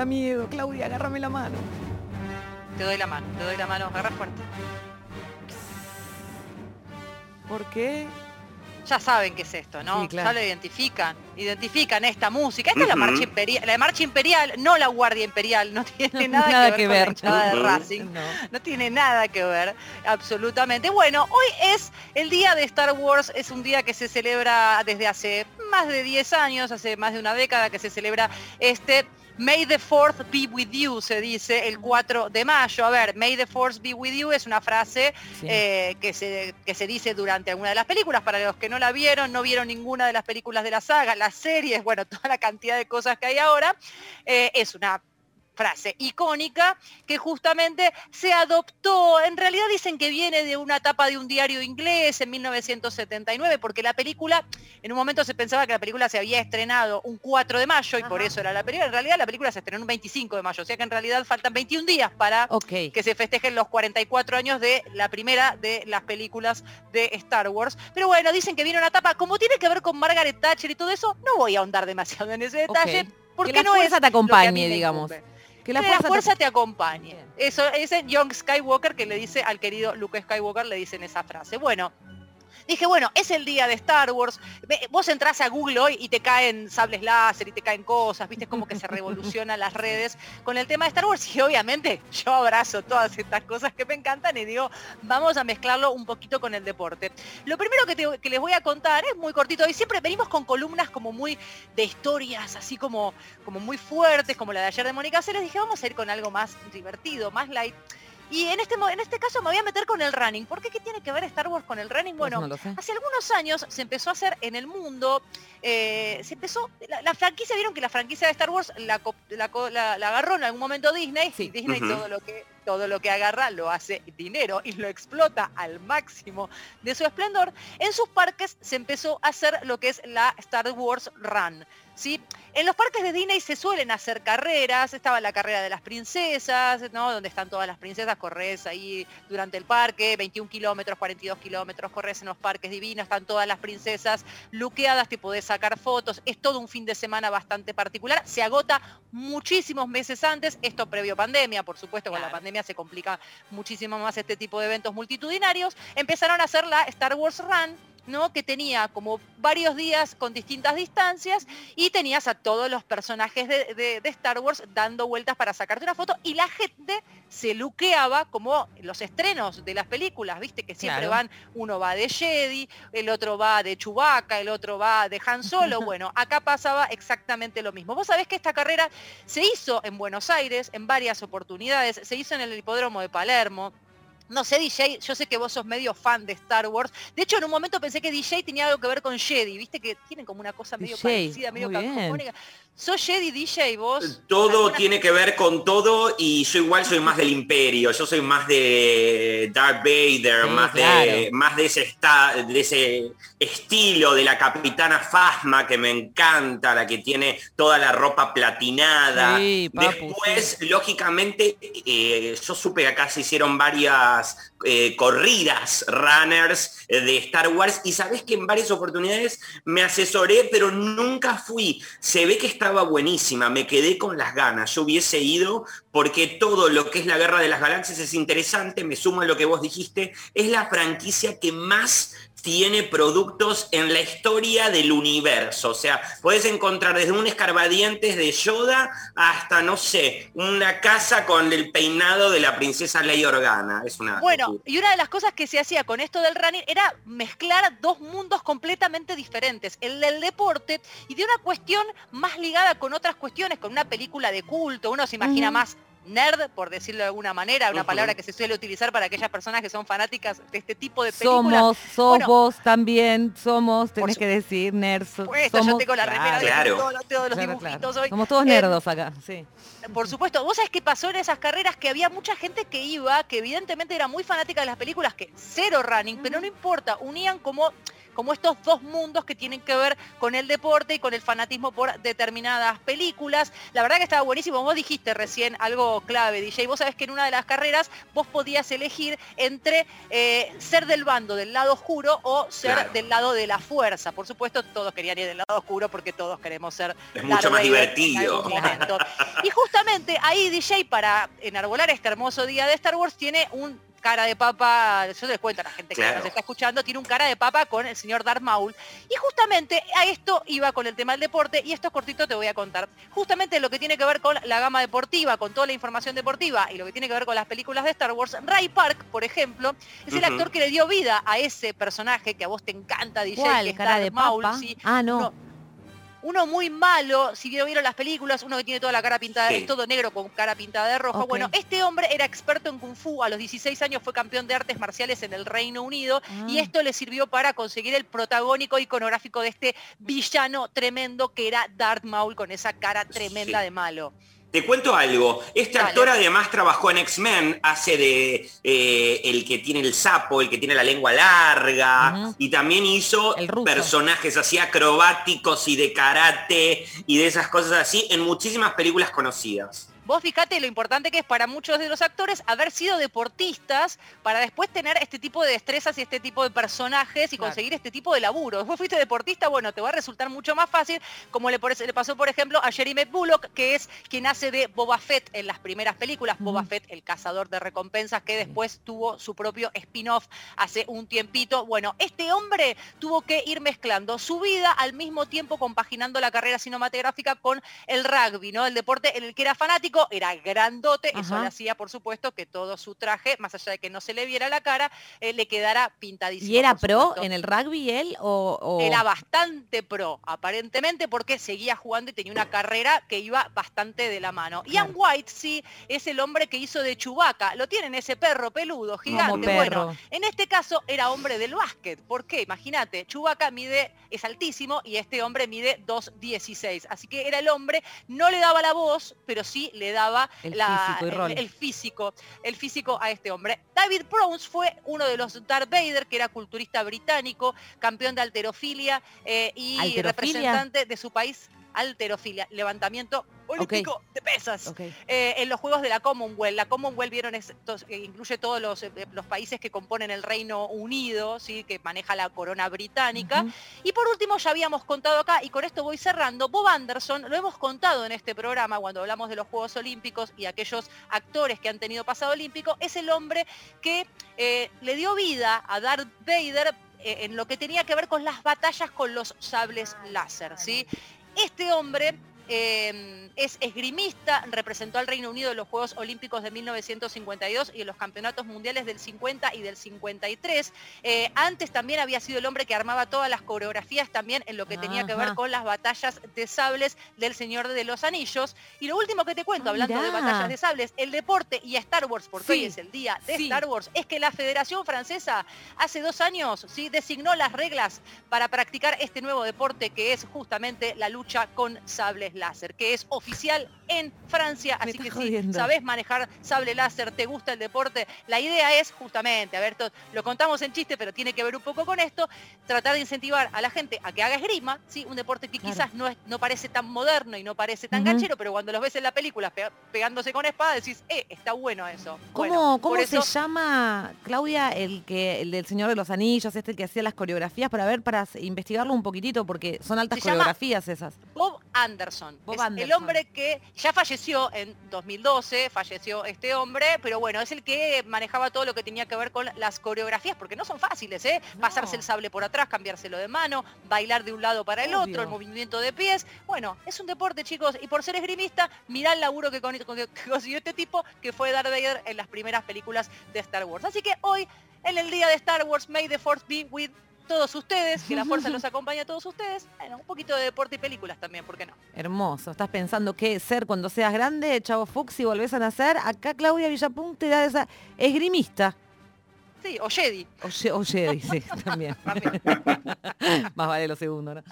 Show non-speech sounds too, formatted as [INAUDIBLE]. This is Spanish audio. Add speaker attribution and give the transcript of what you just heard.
Speaker 1: da miedo. Claudia, agárrame la mano.
Speaker 2: Te doy la mano, te doy la mano, agarra fuerte.
Speaker 1: ¿Por qué?
Speaker 2: Ya saben qué es esto, ¿no?
Speaker 1: Sí, claro.
Speaker 2: Ya lo identifican. Identifican esta música. Esta es la marcha imperial, la marcha imperial, no la guardia imperial, no tiene nada, [LAUGHS]
Speaker 1: Nada
Speaker 2: que
Speaker 1: que
Speaker 2: ver,
Speaker 1: ver.
Speaker 2: con la hinchada de. Racing.
Speaker 1: No.
Speaker 2: No tiene nada que ver, absolutamente. Bueno, hoy es el día de Star Wars, es un día que se celebra desde hace más de 10 años, hace más de una década que se celebra este May the Fourth be with you, se dice el 4 de mayo. A ver, May the Fourth be with you es una frase
Speaker 1: Sí.
Speaker 2: eh, que, se, que se dice durante alguna de las películas. Para los que no la vieron, no vieron ninguna de las películas de la saga, las series, bueno, [LAUGHS] toda la cantidad de cosas que hay ahora, eh, es una frase icónica que justamente se adoptó, en realidad dicen que viene de una etapa de un diario inglés en 1979, porque la película, en un momento se pensaba que la película se había estrenado un 4 de mayo y por eso era la película, en realidad la película se estrenó un 25 de mayo, o sea que en realidad faltan 21 días para que se festejen los 44 años de la primera de las películas de Star Wars. Pero bueno, dicen que viene una etapa, como tiene que ver con Margaret Thatcher y todo eso, no voy a ahondar demasiado en ese detalle, porque
Speaker 1: Que la
Speaker 2: no es
Speaker 1: te acompañe, digamos.
Speaker 2: incumbe.
Speaker 1: Que
Speaker 2: Que la fuerza,
Speaker 1: te-
Speaker 2: te acompañe. Eso es el Young Skywalker que le dice al querido Luke Skywalker, le dicen esa frase. Bueno, dije, bueno, es el día de Star Wars. Vos entras a Google hoy y te caen sables láser y te caen cosas, viste, como que se [LAUGHS] revolucionan las redes con el tema de Star Wars. Y obviamente yo abrazo todas estas cosas que me encantan y digo, vamos a mezclarlo un poquito con el deporte. Lo primero que, te- que les voy a contar es muy cortito. Y siempre venimos con columnas como muy de historias, así como, como muy fuertes, como la de ayer de Mónica Ceres. Dije, vamos a ir con algo más divertido, más light. Y en este, en este caso me voy a meter con el running. ¿Por qué? ¿Qué tiene que ver Star Wars con el running?
Speaker 1: Pues
Speaker 2: Bueno,
Speaker 1: no.
Speaker 2: Hace algunos años se empezó a hacer en el mundo, eh, se empezó, la, la franquicia, vieron que la franquicia de Star Wars la, la co- la- la agarró en algún momento Disney,
Speaker 1: Sí.
Speaker 2: y Disney todo lo que todo lo que agarra lo hace dinero y lo explota al máximo de su esplendor. En sus parques se empezó a hacer lo que es la Star Wars Run. ¿Sí? En los parques de Disney se suelen hacer carreras, estaba la carrera de las princesas, ¿no? donde están todas las princesas, corres ahí durante el parque, 21 kilómetros, 42 kilómetros, corres en los parques divinos, están todas las princesas luqueadas, te podés sacar fotos, es todo un fin de semana bastante particular, se agota muchísimos meses antes, esto previo pandemia, por supuesto, con la pandemia se complica muchísimo más este tipo de eventos multitudinarios, empezaron a hacer la Star Wars Run, ¿no? que tenía como varios días con distintas distancias y tenías a todos los personajes de, de- de Star Wars dando vueltas para sacarte una foto y la gente se luqueaba como los estrenos de las películas, viste que siempre
Speaker 1: Claro.
Speaker 2: van, uno va de Jedi, el otro va de Chewbacca, el otro va de Han Solo, [LAUGHS] bueno, acá pasaba exactamente lo mismo. Vos sabés que esta carrera se hizo en Buenos Aires en varias oportunidades, se hizo en el hipódromo de Palermo, no sé, DJ, yo sé que vos sos medio fan de Star Wars. De hecho, en un momento pensé que DJ tenía algo que ver con Jedi. Viste que tienen como una cosa medio
Speaker 1: DJ,
Speaker 2: parecida, medio cacofónica. ¿Sos Jedi DJ vos?
Speaker 3: Todo
Speaker 2: ¿Alguna-
Speaker 3: tiene que ver con todo y yo igual soy más del imperio, yo soy más de Darth Vader,
Speaker 1: Sí,
Speaker 3: más, de, más de, ese esta- de ese estilo de la capitana Fasma que me encanta, la que tiene toda la ropa platinada.
Speaker 1: Sí, papu,
Speaker 3: Después, lógicamente, eh, yo supe que acá se hicieron varias eh, corridas runners eh, de Star Wars y sabés que en varias oportunidades me asesoré, pero nunca fui. Se ve que estaba buenísima, me quedé con las ganas. Yo hubiese ido porque todo lo que es la Guerra de las Galaxias es interesante, me sumo a lo que vos dijiste, es la franquicia que más tiene productos en la historia del universo. O sea, puedes encontrar desde un escarbadientes de Yoda hasta, no sé, una casa con el peinado de la princesa Leia Organa. Es una
Speaker 2: Bueno, y una de las cosas que se hacía con esto del running era mezclar dos mundos completamente diferentes, el del deporte y de una cuestión más ligada con otras cuestiones, con una película de culto, uno se imagina más nerd, por decirlo de alguna manera, una palabra que se suele utilizar para aquellas personas que son fanáticas de este tipo de películas.
Speaker 1: Somos, sos
Speaker 2: Bueno.
Speaker 1: vos también, somos, tenés
Speaker 2: su-
Speaker 1: que decir, nerds.
Speaker 2: supuesto,
Speaker 1: somos,
Speaker 2: yo tengo la remera de
Speaker 3: Claro.
Speaker 2: todos, los- todos los
Speaker 1: claro,
Speaker 2: dibujitos
Speaker 1: claro.
Speaker 2: hoy.
Speaker 1: Somos todos
Speaker 2: Eh,
Speaker 1: nerdos acá, sí.
Speaker 2: Por supuesto, vos sabés que pasó en esas carreras que había mucha gente que iba, que evidentemente era muy fanática de las películas, que cero running, pero no importa, unían como como estos dos mundos que tienen que ver con el deporte y con el fanatismo por determinadas películas. La verdad que estaba buenísimo. Vos dijiste recién algo clave, DJ. Vos sabés que en una de las carreras vos podías elegir entre eh, ser del bando del lado oscuro o ser
Speaker 3: Claro.
Speaker 2: del lado de la fuerza. Por supuesto, todos querían ir del lado oscuro porque todos queremos ser
Speaker 3: Es mucho más divertido.
Speaker 2: Y justamente ahí DJ para enarbolar este hermoso día de Star Wars tiene un cara de papa, yo les cuento a la gente que
Speaker 3: Claro.
Speaker 2: nos está escuchando, tiene un cara de papa con el señor Darth Maul. Y justamente a esto iba con el tema del deporte y esto cortito te voy a contar. Justamente lo que tiene que ver con la gama deportiva, con toda la información deportiva y lo que tiene que ver con las películas de Star Wars, Ray Park, por ejemplo, es el actor que le dio vida a ese personaje que a vos te encanta, DJ, que
Speaker 1: ¿Cuál?
Speaker 2: es
Speaker 1: ¿Cara
Speaker 2: Darth
Speaker 1: de
Speaker 2: Maul,
Speaker 1: papa?
Speaker 2: sí.
Speaker 1: Ah, no.
Speaker 2: No, uno muy malo, si vieron, vieron las películas, uno que tiene toda la cara pintada,
Speaker 3: Sí.
Speaker 2: es todo negro con cara pintada de rojo. Bueno, este hombre era experto en Kung Fu, a los 16 años fue campeón de artes marciales en el Reino Unido y
Speaker 1: Ah.
Speaker 2: esto le sirvió para conseguir el protagónico iconográfico de este villano tremendo que era Darth Maul con esa cara tremenda
Speaker 3: Sí.
Speaker 2: de malo.
Speaker 3: Te cuento algo. Este
Speaker 2: Dale.
Speaker 3: actor además trabajó en X-Men, hace de eh, el que tiene el sapo, el que tiene la lengua larga, y también hizo personajes así acrobáticos y de karate y de esas cosas así en muchísimas películas conocidas.
Speaker 2: Vos fíjate lo importante que es para muchos de los actores haber sido deportistas para después tener este tipo de destrezas y este tipo de personajes y
Speaker 1: Claro.
Speaker 2: conseguir este tipo de laburo. Vos fuiste deportista, bueno, te va a resultar mucho más fácil, como le, pasó, por ejemplo, a Jeremy Bullock, que es quien hace de Boba Fett en las primeras películas. Boba. Fett, el cazador de recompensas, que después tuvo su propio spin-off hace un tiempito. Bueno, este hombre tuvo que ir mezclando su vida al mismo tiempo compaginando la carrera cinematográfica con el rugby, ¿no? El deporte en el que era fanático, era grandote, eso le hacía, por supuesto, que todo su traje, más allá de que no se le viera la cara, eh, le quedara pintadísimo.
Speaker 1: ¿Y era pro
Speaker 2: supuesto.
Speaker 1: en el rugby él o...? o-
Speaker 2: Era bastante pro, aparentemente, porque seguía jugando y tenía una carrera que iba bastante de la mano.
Speaker 1: Claro.
Speaker 2: Ian White, sí, es el hombre que hizo de Chubaca. Lo tienen ese perro peludo, gigante.
Speaker 1: perro.
Speaker 2: Bueno, en este caso era hombre del básquet. ¿Por qué? Imagínate, Chubaca mide, es altísimo y este hombre mide 2.16. Así que era el hombre, no le daba la voz, pero sí le daba
Speaker 1: El
Speaker 2: la-
Speaker 1: físico
Speaker 2: el- el físico, el físico a este hombre. David Prowse fue uno de los Darth Vader, que era culturista británico, campeón de alterofilia eh, y
Speaker 1: ¿Alterofilia?
Speaker 2: representante de su país. Alterofilia, levantamiento olímpico de pesas. Eh, en los Juegos de la Commonwealth. La Commonwealth vieron estos, eh, incluye todos los, eh, los países que componen el Reino Unido, ¿sí? que maneja la corona británica. Y por último, ya habíamos contado acá, y con esto voy cerrando, Bob Anderson, lo hemos contado en este programa cuando hablamos de los Juegos Olímpicos y aquellos actores que han tenido pasado olímpico, es el hombre que eh, le dio vida a Darth Vader eh, en lo que tenía que ver con las batallas con los sables láser, ¿sí? Este hombre eh, es esgrimista, representó al Reino Unido en los Juegos Olímpicos de 1952 y en los Campeonatos Mundiales del 50 y del 53. Eh, antes también había sido el hombre que armaba todas las coreografías también en lo que tenía que ver con las batallas de sables del Señor de los Anillos. Y lo último que te cuento,
Speaker 1: Ah,
Speaker 2: hablando de batallas de sables, el deporte y Star Wars, porque
Speaker 1: Sí,
Speaker 2: hoy es el día de
Speaker 1: sí.
Speaker 2: Star Wars, es que la Federación Francesa hace dos años ¿sí? designó las reglas para practicar este nuevo deporte que es justamente la lucha con sables láser, que es oficial en Francia. Así que si sabés manejar sable láser, te gusta el deporte, la idea es justamente, a ver, to- lo contamos en chiste, pero tiene que ver un poco con esto, tratar de incentivar a la gente a que haga esgrima, ¿sí? un deporte que
Speaker 1: Claro.
Speaker 2: quizás no, es, no parece tan moderno y no parece tan
Speaker 1: Ujú.
Speaker 2: ganchero, pero cuando los ves en la película pe- pegándose con espada, decís, eh, está bueno eso.
Speaker 1: ¿Cómo,
Speaker 2: Bueno,
Speaker 1: cómo se
Speaker 2: eso-
Speaker 1: llama, Claudia, el que el del Señor de los Anillos, este el que hacía las coreografías, para ver, para investigarlo un poquitito, porque son altas
Speaker 2: Se
Speaker 1: coreografías esas.
Speaker 2: Bob Anderson.
Speaker 1: Bob
Speaker 2: es el hombre que ya falleció en 2012, falleció este hombre, pero bueno, es el que manejaba todo lo que tenía que ver con las coreografías, porque no son fáciles, ¿eh?
Speaker 1: No.
Speaker 2: Pasarse el sable por atrás, cambiárselo de mano, bailar de un lado para el
Speaker 1: Obvio.
Speaker 2: otro, el movimiento de pies. Bueno, es un deporte, chicos, y por ser esgrimista, mirá el laburo que, con- que- que consiguió este tipo, que fue Darth Vader en las primeras películas de Star Wars. Así que hoy, en el día de Star Wars, May the Force be with todos ustedes, que la fuerza [LAUGHS] los acompañe a todos ustedes. Bueno, un poquito de deporte y películas también, ¿por qué no?
Speaker 1: Hermoso. ¿Estás pensando qué ser cuando seas grande, Chavo y volvés a nacer? Acá Claudia Villapun te da esa esgrimista.
Speaker 2: Sí, o Jedi.
Speaker 1: O, o Jedi, sí, [LAUGHS] también.
Speaker 2: también. [LAUGHS]
Speaker 1: Más vale lo segundo, ¿no?